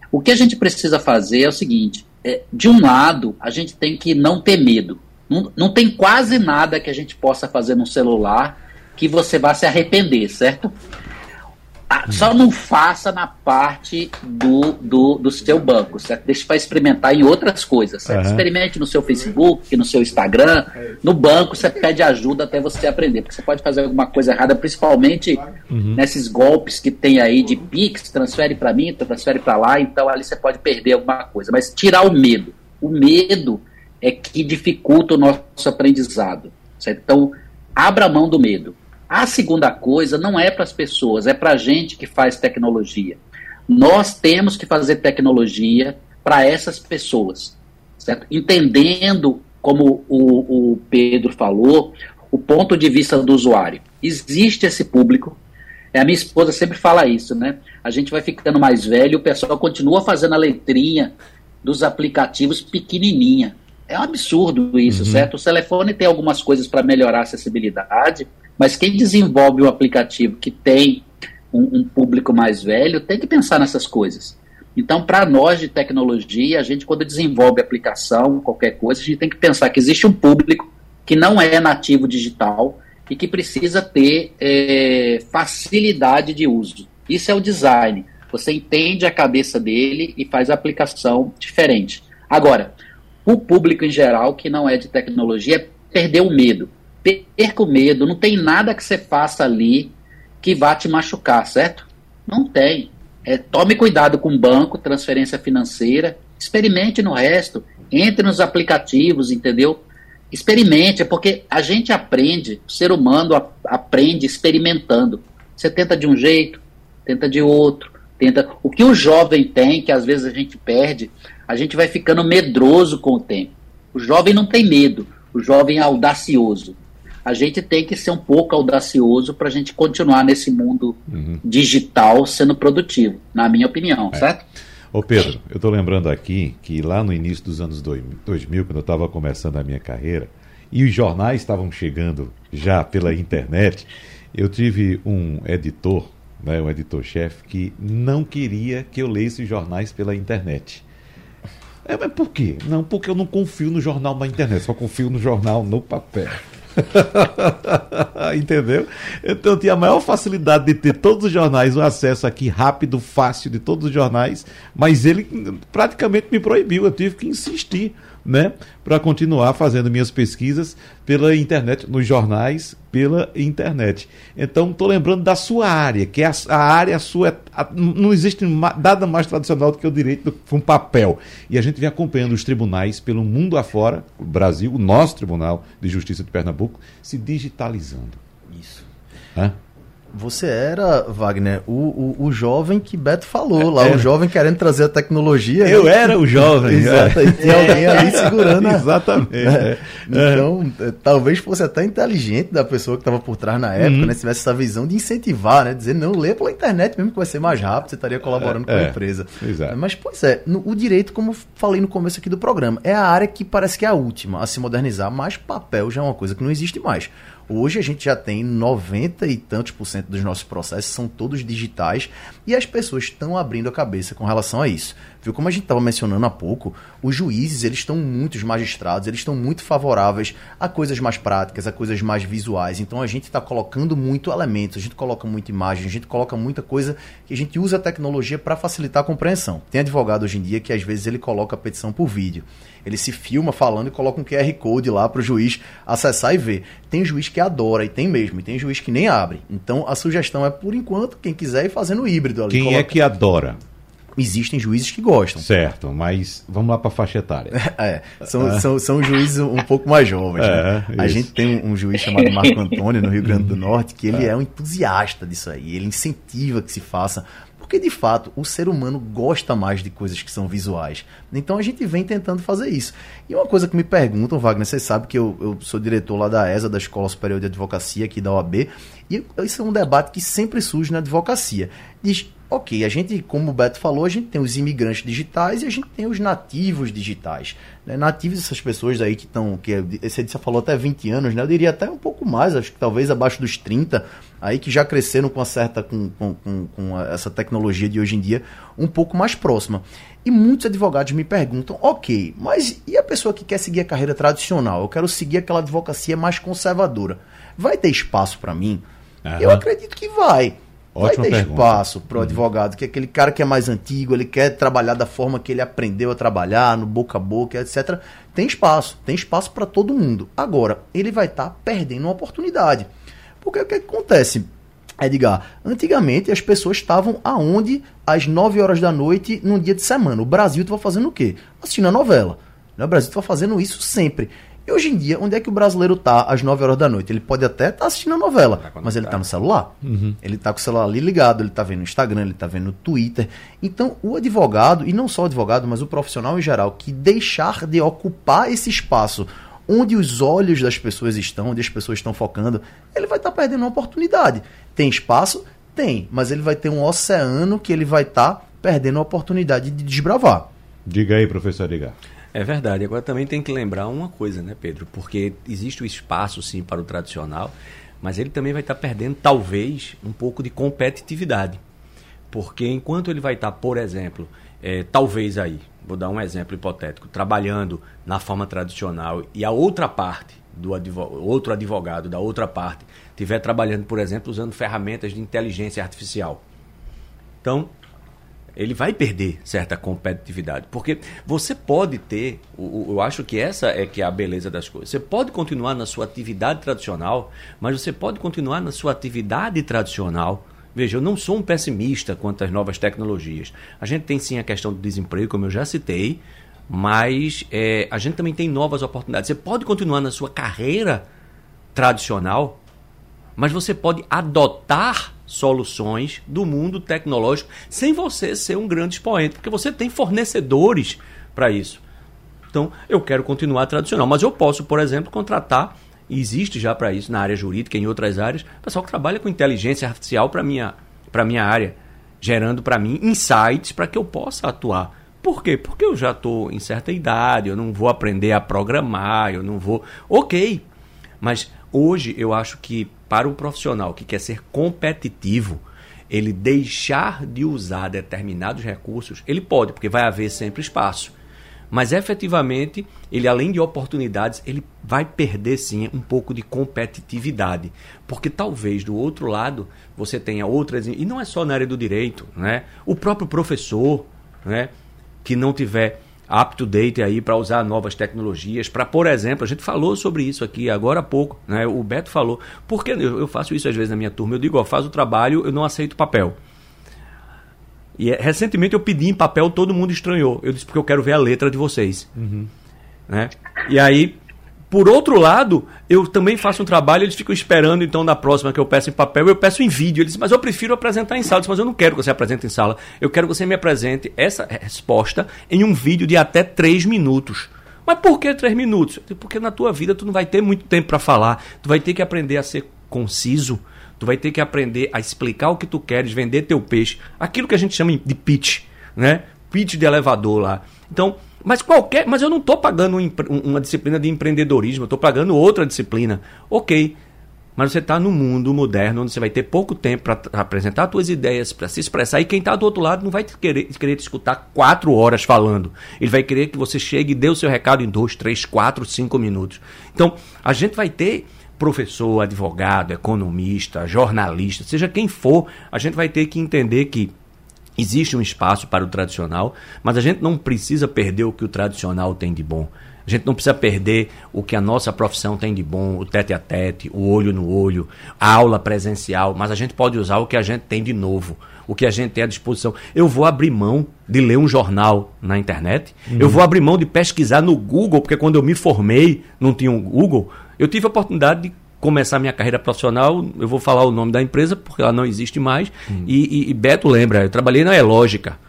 O que a gente precisa fazer é o seguinte: é, de um lado, a gente tem que não ter medo. Não, não tem quase nada que a gente possa fazer no celular que você vá se arrepender, certo? Ah, só não faça na parte do, do, do seu banco, certo? Deixe para experimentar em outras coisas, certo? Uhum. Experimente no seu Facebook, no seu Instagram, no banco, você pede ajuda até você aprender, porque você pode fazer alguma coisa errada, principalmente uhum. nesses golpes que tem aí de Pix, transfere para mim, transfere para lá, então ali você pode perder alguma coisa. Mas tirar o medo. O medo é que dificulta o nosso aprendizado, certo? Então, abra mão do medo a segunda coisa não é para as pessoas, é para a gente que faz tecnologia. Nós temos que fazer tecnologia para essas pessoas, certo? Entendendo, como o, o Pedro falou, o ponto de vista do usuário. Existe esse público, é, a minha esposa sempre fala isso, né? A gente vai ficando mais velho, o pessoal continua fazendo a letrinha dos aplicativos pequenininha. É um absurdo isso, uhum. certo? O telefone tem algumas coisas para melhorar a acessibilidade, mas quem desenvolve um aplicativo que tem um, um público mais velho tem que pensar nessas coisas. Então, para nós de tecnologia, a gente, quando desenvolve aplicação, qualquer coisa, a gente tem que pensar que existe um público que não é nativo digital e que precisa ter é, facilidade de uso. Isso é o design. Você entende a cabeça dele e faz a aplicação diferente. Agora, o público em geral que não é de tecnologia perdeu o medo perca o medo, não tem nada que você faça ali que vá te machucar, certo? Não tem. É, tome cuidado com banco, transferência financeira, experimente no resto, entre nos aplicativos, entendeu? Experimente, é porque a gente aprende, o ser humano a, aprende experimentando. Você tenta de um jeito, tenta de outro, tenta. O que o jovem tem, que às vezes a gente perde, a gente vai ficando medroso com o tempo. O jovem não tem medo, o jovem é audacioso. A gente tem que ser um pouco audacioso para a gente continuar nesse mundo uhum. digital sendo produtivo, na minha opinião, é. certo? Ô Pedro, eu estou lembrando aqui que lá no início dos anos 2000, quando eu estava começando a minha carreira, e os jornais estavam chegando já pela internet, eu tive um editor, né, um editor-chefe, que não queria que eu lesse jornais pela internet. É, mas por quê? Não, porque eu não confio no jornal na internet, só confio no jornal no papel. Entendeu? Então eu tinha a maior facilidade de ter todos os jornais, o acesso aqui rápido, fácil de todos os jornais, mas ele praticamente me proibiu, eu tive que insistir né, para continuar fazendo minhas pesquisas pela internet, nos jornais, pela internet. Então, estou lembrando da sua área, que é a, a área sua. A, não existe nada mais tradicional do que o direito com papel. E a gente vem acompanhando os tribunais pelo mundo afora, o Brasil, o nosso Tribunal de Justiça de Pernambuco, se digitalizando. Isso. Hã? Você era, Wagner, o, o, o, jovem que Beto falou lá, era. o jovem querendo trazer a tecnologia. Eu né? era o jovem. Exato, e tinha alguém ali segurando. Exatamente. É. Então, é, talvez fosse até inteligente da pessoa que estava por trás na época, uhum. né? Se tivesse essa visão de incentivar, né? Dizer, não, lê pela internet mesmo que vai ser mais rápido, você estaria colaborando com a é, empresa. Exato. Mas, pois é, no, o direito, como falei no começo aqui do programa, é a área que parece que é a última a se modernizar, mas papel já é uma coisa que não existe mais. Hoje a gente já tem 90 e tantos por cento dos nossos processos são todos digitais e as pessoas estão abrindo a cabeça com relação a isso. Viu como a gente estava mencionando há pouco, os juízes, eles estão muito os magistrados, eles estão muito favoráveis a coisas mais práticas, a coisas mais visuais. Então a gente está colocando muito elementos, a gente coloca muita imagem, a gente coloca muita coisa que a gente usa a tecnologia para facilitar a compreensão. Tem advogado hoje em dia que às vezes ele coloca a petição por vídeo. Ele se filma falando e coloca um QR Code lá para o juiz acessar e ver. Tem juiz que adora, e tem mesmo, e tem juiz que nem abre. Então a sugestão é, por enquanto, quem quiser ir fazendo híbrido ali. Quem é coloca... é que adora? Existem juízes que gostam. Certo, mas vamos lá para a faixa etária. É, são, é. São, são juízes um pouco mais jovens. É, né? A gente tem um juiz chamado Marco Antônio, no Rio Grande do Norte, que ele é. é um entusiasta disso aí. Ele incentiva que se faça porque de fato o ser humano gosta mais de coisas que são visuais. Então a gente vem tentando fazer isso. E uma coisa que me perguntam, Wagner, você sabe que eu, eu sou diretor lá da ESA, da Escola Superior de Advocacia aqui da OAB, e isso é um debate que sempre surge na advocacia. Diz, ok, a gente, como o Beto falou, a gente tem os imigrantes digitais e a gente tem os nativos digitais. Né? Nativos, essas pessoas aí que estão, que você falou até 20 anos, né? eu diria até um pouco mais, acho que talvez abaixo dos 30, aí que já cresceram com certa, com, com, com, com essa tecnologia de hoje em dia um pouco mais próxima. E muitos advogados me perguntam, ok, mas e a pessoa que quer seguir a carreira tradicional? Eu quero seguir aquela advocacia mais conservadora. Vai ter espaço para mim? Uhum. Eu acredito que vai. Ótima vai ter pergunta. espaço para o uhum. advogado, que é aquele cara que é mais antigo, ele quer trabalhar da forma que ele aprendeu a trabalhar, no boca a boca, etc. Tem espaço, tem espaço para todo mundo. Agora, ele vai estar tá perdendo uma oportunidade. Porque o que, que acontece? Edgar, antigamente as pessoas estavam aonde às 9 horas da noite num dia de semana. O Brasil estava fazendo o quê? Assistindo a novela. O Brasil estava fazendo isso sempre. E hoje em dia, onde é que o brasileiro tá às 9 horas da noite? Ele pode até estar tá assistindo a novela, tá mas ele está no celular. Uhum. Ele está com o celular ali ligado, ele está vendo no Instagram, ele está vendo no Twitter. Então, o advogado, e não só o advogado, mas o profissional em geral, que deixar de ocupar esse espaço onde os olhos das pessoas estão, onde as pessoas estão focando, ele vai estar tá perdendo uma oportunidade. Tem espaço? Tem, mas ele vai ter um oceano que ele vai estar tá perdendo a oportunidade de desbravar. Diga aí, professor Edgar. É verdade. Agora também tem que lembrar uma coisa, né, Pedro? Porque existe o espaço, sim, para o tradicional, mas ele também vai estar perdendo, talvez, um pouco de competitividade. Porque enquanto ele vai estar, por exemplo, é, talvez aí, vou dar um exemplo hipotético, trabalhando na forma tradicional e a outra parte do advogado, outro advogado da outra parte estiver trabalhando, por exemplo, usando ferramentas de inteligência artificial. Então, ele vai perder certa competitividade. Porque você pode ter, eu acho que essa é que é a beleza das coisas. Você pode continuar na sua atividade tradicional, mas você pode continuar na sua atividade tradicional. Veja, eu não sou um pessimista quanto às novas tecnologias. A gente tem sim a questão do desemprego, como eu já citei, mas é, a gente também tem novas oportunidades. Você pode continuar na sua carreira tradicional, mas você pode adotar soluções do mundo tecnológico sem você ser um grande expoente, porque você tem fornecedores para isso. Então, eu quero continuar tradicional. Mas eu posso, por exemplo, contratar, existe já para isso na área jurídica, em outras áreas, pessoal que trabalha com inteligência artificial para minha, minha área, gerando para mim insights para que eu possa atuar. Por quê? Porque eu já estou em certa idade, eu não vou aprender a programar, eu não vou. Ok. Mas hoje eu acho que para o profissional que quer ser competitivo, ele deixar de usar determinados recursos, ele pode, porque vai haver sempre espaço. Mas efetivamente, ele além de oportunidades, ele vai perder sim um pouco de competitividade. Porque talvez do outro lado você tenha outras. E não é só na área do direito, né? O próprio professor, né? que não tiver up to date aí para usar novas tecnologias, para, por exemplo, a gente falou sobre isso aqui agora há pouco, né? O Beto falou, porque eu, eu faço isso às vezes na minha turma, eu digo, ó, faz o trabalho, eu não aceito papel. E é, recentemente eu pedi em papel, todo mundo estranhou. Eu disse porque eu quero ver a letra de vocês. Uhum. Né? E aí por outro lado, eu também faço um trabalho, eles ficam esperando, então, na próxima que eu peço em papel, eu peço em vídeo. Eles dizem, mas eu prefiro apresentar em sala. Eu disse, mas eu não quero que você apresente em sala. Eu quero que você me apresente essa resposta em um vídeo de até três minutos. Mas por que três minutos? Porque na tua vida tu não vai ter muito tempo para falar. Tu vai ter que aprender a ser conciso. Tu vai ter que aprender a explicar o que tu queres, vender teu peixe. Aquilo que a gente chama de pitch, né? Pitch de elevador lá. Então, mas qualquer. Mas eu não estou pagando um, uma disciplina de empreendedorismo, eu estou pagando outra disciplina. Ok. Mas você está no mundo moderno onde você vai ter pouco tempo para apresentar suas ideias, para se expressar. E quem está do outro lado não vai querer, querer te escutar quatro horas falando. Ele vai querer que você chegue e dê o seu recado em dois, três, quatro, cinco minutos. Então, a gente vai ter professor, advogado, economista, jornalista, seja quem for, a gente vai ter que entender que Existe um espaço para o tradicional, mas a gente não precisa perder o que o tradicional tem de bom. A gente não precisa perder o que a nossa profissão tem de bom, o tete a tete, o olho no olho, a aula presencial, mas a gente pode usar o que a gente tem de novo, o que a gente tem à disposição. Eu vou abrir mão de ler um jornal na internet, uhum. eu vou abrir mão de pesquisar no Google, porque quando eu me formei, não tinha um Google, eu tive a oportunidade de começar minha carreira profissional, eu vou falar o nome da empresa porque ela não existe mais. Hum. E, e, e, Beto lembra, eu trabalhei na Elógica.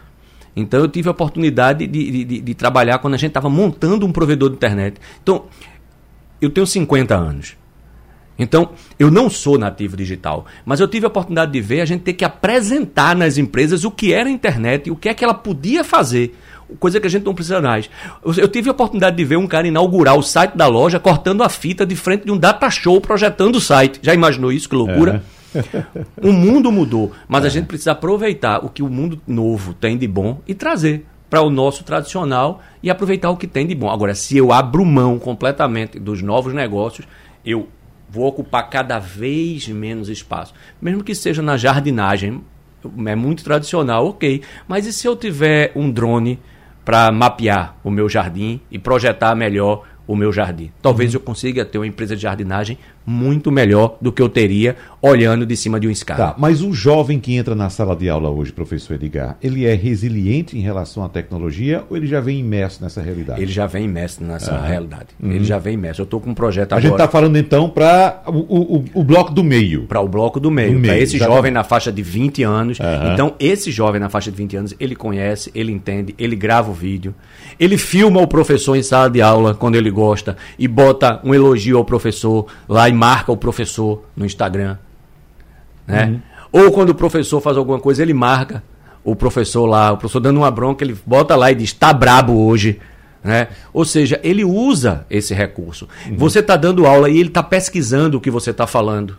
Então eu tive a oportunidade de, de, de trabalhar quando a gente estava montando um provedor de internet. Então, eu tenho 50 anos. Então, eu não sou nativo digital, mas eu tive a oportunidade de ver a gente ter que apresentar nas empresas o que era a internet e o que é que ela podia fazer coisa que a gente não precisa mais. Eu tive a oportunidade de ver um cara inaugurar o site da loja cortando a fita de frente de um data show projetando o site. Já imaginou isso? Que loucura. É. o mundo mudou, mas é. a gente precisa aproveitar o que o mundo novo tem de bom e trazer para o nosso tradicional e aproveitar o que tem de bom. Agora, se eu abro mão completamente dos novos negócios, eu vou ocupar cada vez menos espaço, mesmo que seja na jardinagem. É muito tradicional, ok. Mas e se eu tiver um drone para mapear o meu jardim e projetar melhor o meu jardim. Talvez uhum. eu consiga ter uma empresa de jardinagem muito melhor do que eu teria olhando de cima de um escada. Tá, mas o jovem que entra na sala de aula hoje, professor Edgar, ele é resiliente em relação à tecnologia ou ele já vem imerso nessa realidade? Ele já vem imerso nessa realidade. Uhum. Ele já vem imerso. Eu estou com um projeto a agora. A gente está falando então para o, o, o, bloco do meio. Para o bloco do meio. Para esse jovem na faixa de 20 anos. Uhum. Então, esse jovem na faixa de 20 anos, ele conhece, ele entende, ele grava o vídeo, ele filma o professor em sala de aula quando ele gosta e bota um elogio ao professor lá e marca o professor no Instagram. Né? Uhum. Ou quando o professor faz alguma coisa, ele marca o professor lá, o professor dando uma bronca, ele bota lá e diz: tá brabo hoje. Né? Ou seja, ele usa esse recurso. Uhum. Você está dando aula e ele está pesquisando o que você está falando.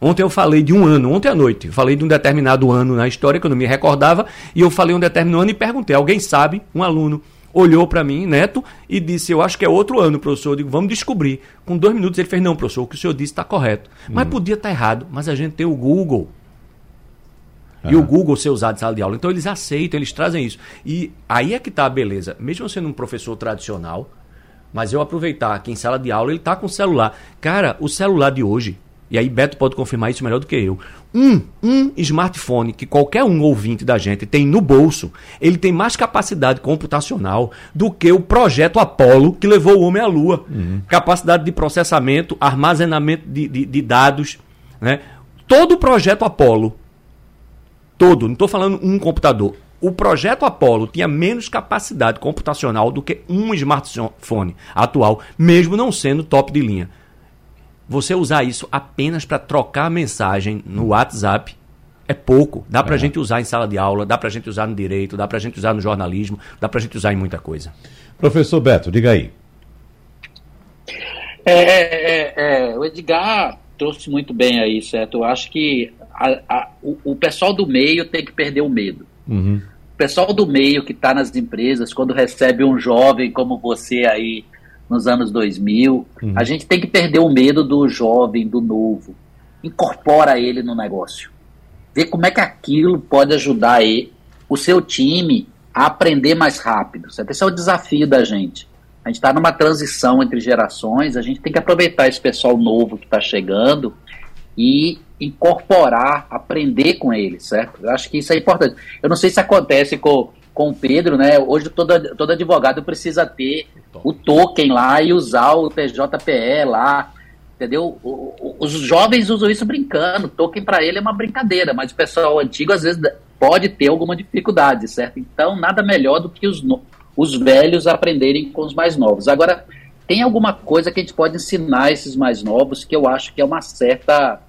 Ontem eu falei de um ano, ontem à noite, eu falei de um determinado ano na história que eu não me recordava, e eu falei um determinado ano e perguntei: alguém sabe? Um aluno olhou para mim, Neto, e disse: Eu acho que é outro ano, professor. Eu digo: Vamos descobrir. Com dois minutos ele fez: Não, professor, o que o senhor disse está correto. Mas hum. podia estar tá errado. Mas a gente tem o Google. E o Google ser usado em sala de aula. Então eles aceitam, eles trazem isso. E aí é que está a beleza. Mesmo sendo um professor tradicional, mas eu aproveitar que em sala de aula ele está com o celular. Cara, o celular de hoje, e aí Beto pode confirmar isso melhor do que eu. Um, um smartphone que qualquer um ouvinte da gente tem no bolso, ele tem mais capacidade computacional do que o projeto Apollo que levou o homem à Lua. Uhum. Capacidade de processamento, armazenamento de, de, de dados. Né? Todo o projeto Apollo, todo, não estou falando um computador, O projeto Apollo tinha menos capacidade computacional do que um smartphone atual, mesmo não sendo top de linha. Você usar isso apenas para trocar mensagem no WhatsApp é pouco. Dá para a é. gente usar em sala de aula, dá para a gente usar no direito, dá para a gente usar no jornalismo, dá para a gente usar em muita coisa. Professor Beto, diga aí. É, é, é, é o Edgar trouxe muito bem aí, certo? Eu acho que a, a, o, o, pessoal do meio tem que perder o medo. Uhum. O pessoal do meio que está nas empresas, quando recebe um jovem como você aí nos anos 2000, uhum. a gente tem que perder o medo do jovem, do novo. Incorpora ele no negócio. Vê como é que aquilo pode ajudar ele, o seu time a aprender mais rápido. Certo? Esse é o desafio da gente. A gente está numa transição entre gerações, a gente tem que aproveitar esse pessoal novo que está chegando e incorporar, aprender com eles, certo? Eu acho que isso é importante. Eu não sei se acontece com, com o Pedro, né? Hoje todo, todo advogado precisa ter o token lá e usar o TJPE lá, entendeu? O, o, os jovens usam isso brincando, token para ele é uma brincadeira, mas o pessoal antigo às vezes pode ter alguma dificuldade, certo? Então nada melhor do que os, os velhos aprenderem com os mais novos. Agora, tem alguma coisa que a gente pode ensinar esses mais novos que eu acho que é uma certa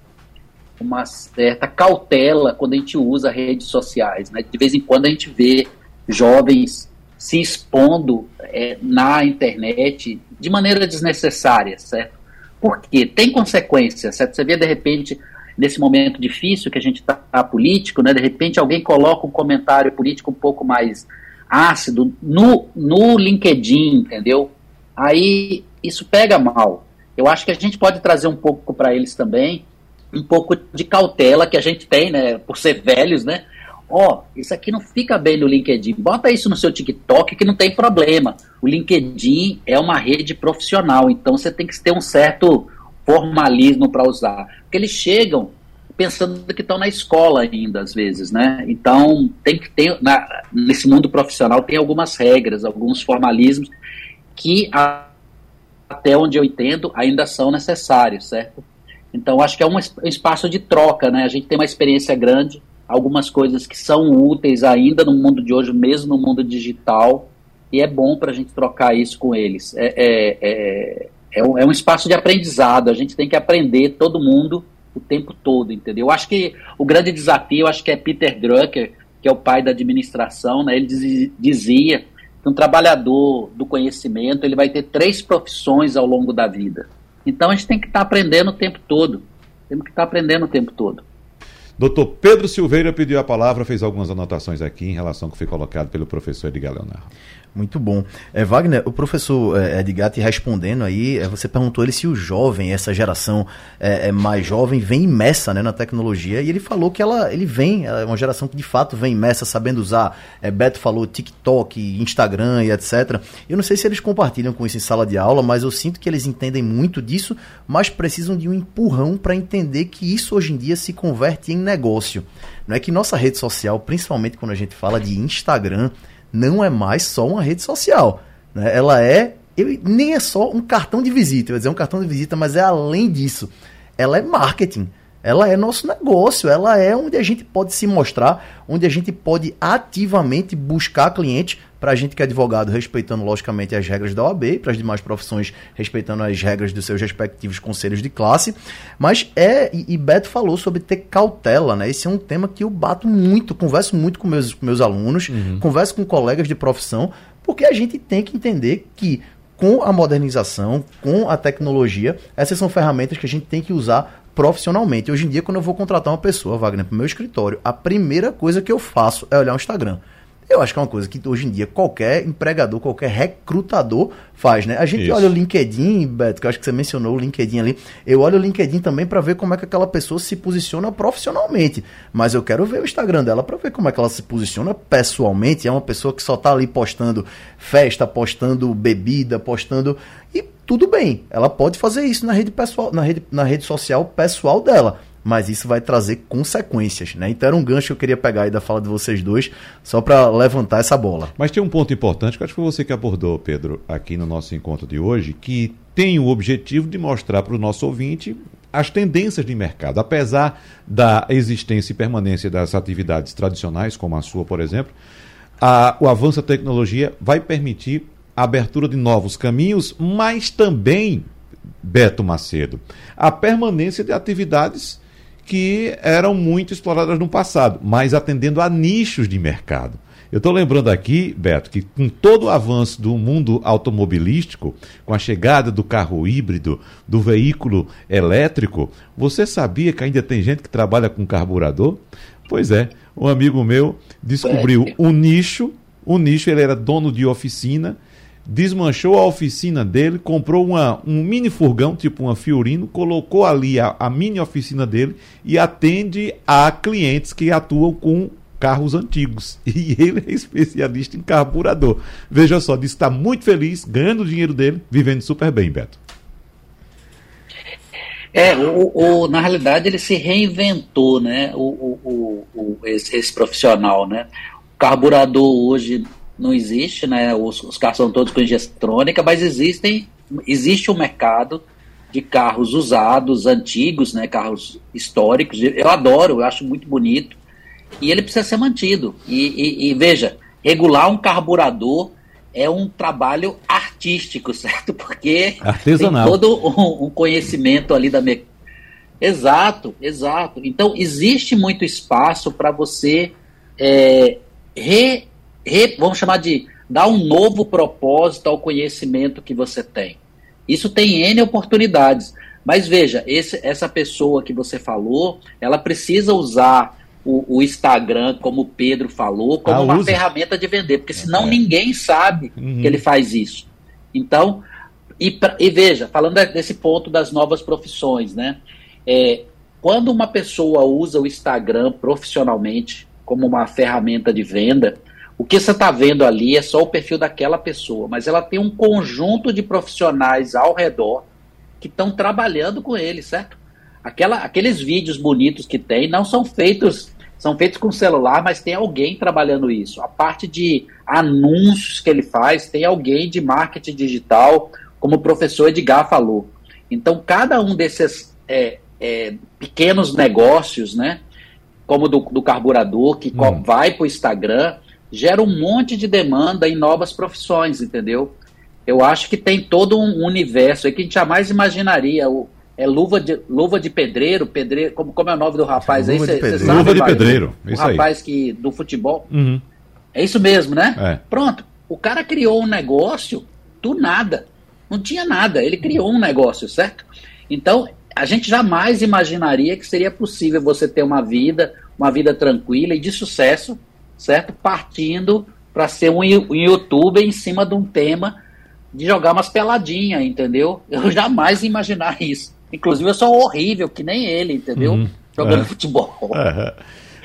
uma certa cautela quando a gente usa redes sociais, né? De vez em quando a gente vê jovens se expondo é, na internet de maneira desnecessária, certo? Porque tem consequências, certo? Você vê de repente nesse momento difícil que a gente está político, né? De repente alguém coloca um comentário político um pouco mais ácido no, no LinkedIn, entendeu? Aí isso pega mal. Eu acho que a gente pode trazer um pouco para eles também, um pouco de cautela que a gente tem, né, por ser velhos, né? Ó, oh, isso aqui não fica bem no LinkedIn. Bota isso no seu TikTok que não tem problema. O LinkedIn é uma rede profissional, então você tem que ter um certo formalismo para usar. Porque eles chegam pensando que estão na escola ainda, às vezes, né? Então, tem que ter, na, nesse mundo profissional, tem algumas regras, alguns formalismos que, a, até onde eu entendo, ainda são necessários, certo? Então, acho que é um, um espaço de troca, né? A gente tem uma experiência grande, algumas coisas que são úteis ainda no mundo de hoje, mesmo no mundo digital, e é bom para a gente trocar isso com eles. É, é, é, é, um, é um espaço de aprendizado, a gente tem que aprender, todo mundo, o tempo todo, entendeu? Eu acho que o grande desafio, acho que é Peter Drucker, que é o pai da administração, né? Ele dizia que um trabalhador do conhecimento ele vai ter três profissões ao longo da vida. Então a gente tem que estar tá aprendendo o tempo todo. Temos que estar tá aprendendo o tempo todo. Doutor Pedro Silveira pediu a palavra, fez algumas anotações aqui em relação ao que foi colocado pelo professor Edgar Leonardo. Muito bom. É, Wagner, o professor é, Edgar te respondendo aí, é, você perguntou ele se o jovem, essa geração é, é, mais jovem, vem imersa né, na tecnologia, e ele falou que ela, ele vem, é uma geração que de fato vem imersa, sabendo usar, é, Beto falou TikTok, Instagram e etc. Eu não sei se eles compartilham com isso em sala de aula, mas eu sinto que eles entendem muito disso, mas precisam de um empurrão para entender que isso hoje em dia se converte em negócio. Não é que nossa rede social, principalmente quando a gente fala de Instagram, não é mais só uma rede social. Né? Ela é. Eu, nem é só um cartão de visita, eu ia dizer um cartão de visita, mas é além disso. Ela é marketing. Ela é nosso negócio, ela é onde a gente pode se mostrar, onde a gente pode ativamente buscar clientes para a gente que é advogado, respeitando logicamente as regras da OAB, para as demais profissões, respeitando as regras dos seus respectivos conselhos de classe. Mas é, e, Beto falou sobre ter cautela, né? Esse é um tema que eu bato muito, converso muito com meus, com meus alunos, uhum. converso com colegas de profissão, porque a gente tem que entender que com a modernização, com a tecnologia, essas são ferramentas que a gente tem que usar profissionalmente. Hoje em dia, quando eu vou contratar uma pessoa, Wagner, para o meu escritório, a primeira coisa que eu faço é olhar o Instagram. Eu acho que é uma coisa que hoje em dia qualquer empregador, qualquer recrutador faz, né? A gente Isso. olha o LinkedIn, Beto, que eu acho que você mencionou o LinkedIn ali. Eu olho o LinkedIn também para ver como é que aquela pessoa se posiciona profissionalmente. Mas eu quero ver o Instagram dela para ver como é que ela se posiciona pessoalmente. É uma pessoa que só tá ali postando festa, postando bebida, postando. E tudo bem, ela pode fazer isso na rede pessoal, na rede, na rede social pessoal dela mas isso vai trazer consequências, né? Então era um gancho que eu queria pegar aí da fala de vocês dois, só para levantar essa bola. Mas tem um ponto importante que acho que foi você que abordou, Pedro, aqui no nosso encontro de hoje, que tem o objetivo de mostrar para o nosso ouvinte as tendências de mercado. Apesar da existência e permanência das atividades tradicionais, como a sua, por exemplo, a, o avanço da tecnologia vai permitir abertura de novos caminhos, mas também, Beto Macedo, a permanência de atividades que eram muito exploradas no passado, mas atendendo a nichos de mercado. Eu estou lembrando aqui, Beto, que com todo o avanço do mundo automobilístico, com a chegada do carro híbrido, do veículo elétrico, você sabia que ainda tem gente que trabalha com carburador? Pois é, um amigo meu descobriu um nicho, um nicho, ele era dono de oficina, desmanchou a oficina dele, comprou uma, um mini furgão, tipo uma Fiorino, colocou ali a, a mini oficina dele e atende a clientes que atuam com carros antigos. E ele é especialista em carburador. Veja só, disse está muito feliz, ganhando o dinheiro dele, vivendo super bem, Beto. É, o, o, na realidade ele se reinventou, né? O, o, o esse, esse, profissional, né? O carburador hoje não existe, né? Os, os carros são todos com injeção eletrônica, mas existem, existe um mercado de carros usados, antigos, né? Carros históricos. Eu adoro, eu acho muito bonito. E ele precisa ser mantido. E, e, e veja, regular um carburador é um trabalho artístico, certo? Porque Artesanal. tem todo um, um conhecimento ali da mecânica. Exato, exato. Então, existe muito espaço para você, é, re, re, vamos chamar de, dar um novo propósito ao conhecimento que você tem. Isso tem N oportunidades. Mas veja, esse, essa pessoa que você falou, ela precisa usar o, o, Instagram, como o Pedro falou, como ah, uma usa. ferramenta de vender, porque senão é. ninguém sabe uhum. que ele faz isso. Então, e, pra, e, veja, falando desse ponto das novas profissões, né? É, quando uma pessoa usa o Instagram profissionalmente como uma ferramenta de venda, o que você está vendo ali é só o perfil daquela pessoa, mas ela tem um conjunto de profissionais ao redor que estão trabalhando com ele, certo? Aquela, aqueles vídeos bonitos que tem não são feitos são feitos com celular, mas tem alguém trabalhando isso. A parte de anúncios que ele faz, tem alguém de marketing digital, como o professor Edgar falou. Então, cada um desses é, é, pequenos negócios, né, como do, do carburador, que hum. vai para o Instagram, gera um monte de demanda em novas profissões, entendeu? Eu acho que tem todo um universo aí que a gente jamais imaginaria. O, é luva de, luva de pedreiro, pedreiro, como, como é o nome do rapaz luva aí? Cê, sabe, luva de pedreiro, o, o rapaz aí. que do futebol. Uhum. É isso mesmo, né? É. Pronto. O cara criou um negócio do nada. Não tinha nada. Ele criou um negócio, certo? Então, a gente jamais imaginaria que seria possível você ter uma vida, uma vida tranquila e de sucesso, certo? Partindo para ser um, um youtuber em cima de um tema de jogar umas peladinhas, entendeu? Eu jamais ia imaginar isso. Inclusive, eu sou horrível, que nem ele, entendeu? Uhum. Jogando é. futebol. Uhum.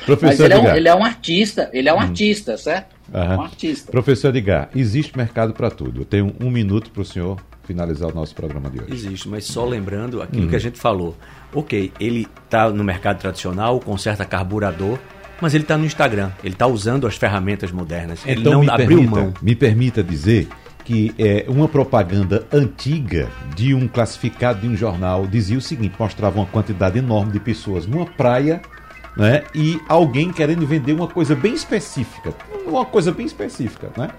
Professor Mas ele é, um, ele é, um, artista, ele é um uhum. artista, certo? Uhum. Um artista. Professor Edgar, existe mercado para tudo. Eu tenho um minuto para o senhor finalizar o nosso programa de hoje. Existe, mas só lembrando aquilo uhum. que a gente falou. Ok, ele está no mercado tradicional, conserta carburador, mas ele está no Instagram, ele está usando as ferramentas modernas. Então, ele não abriu permita, mão. Me permita dizer que é, uma propaganda antiga de um classificado de um jornal dizia o seguinte: mostrava uma quantidade enorme de pessoas numa praia né, e alguém querendo vender uma coisa bem específica. Uma coisa bem específica. Né?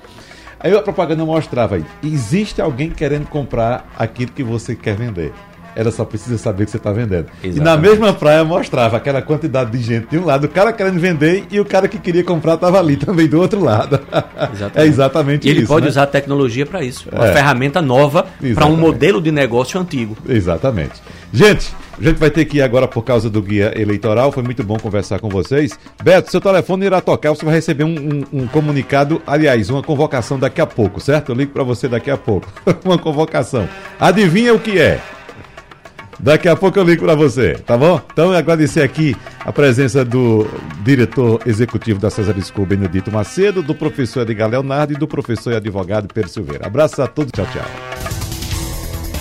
Aí a propaganda mostrava aí: existe alguém querendo comprar aquilo que você quer vender. Ela só precisa saber que você está vendendo. Exatamente. E na mesma praia mostrava aquela quantidade de gente de um lado, o cara querendo vender e o cara que queria comprar estava ali também do outro lado. Exatamente. É exatamente e isso. Ele pode né? usar a tecnologia para isso. Uma é. ferramenta nova para um modelo de negócio antigo. Exatamente. Gente, a gente vai ter que ir agora por causa do guia eleitoral. Foi muito bom conversar com vocês. Beto, seu telefone irá tocar. Você vai receber um, um, um comunicado, aliás, uma convocação daqui a pouco, certo? Eu ligo para você daqui a pouco. uma convocação. Adivinha o que é? Daqui a pouco eu ligo para você, tá bom? Então, agradecer aqui a presença do diretor executivo da César School, Benedito Macedo, do professor Edgar Leonardo e do professor e advogado Pedro Silveira. Abraço a todos, tchau, tchau.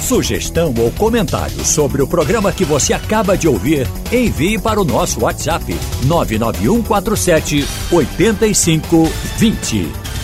Sugestão ou comentário sobre o programa que você acaba de ouvir, envie para o nosso WhatsApp 99147 8520.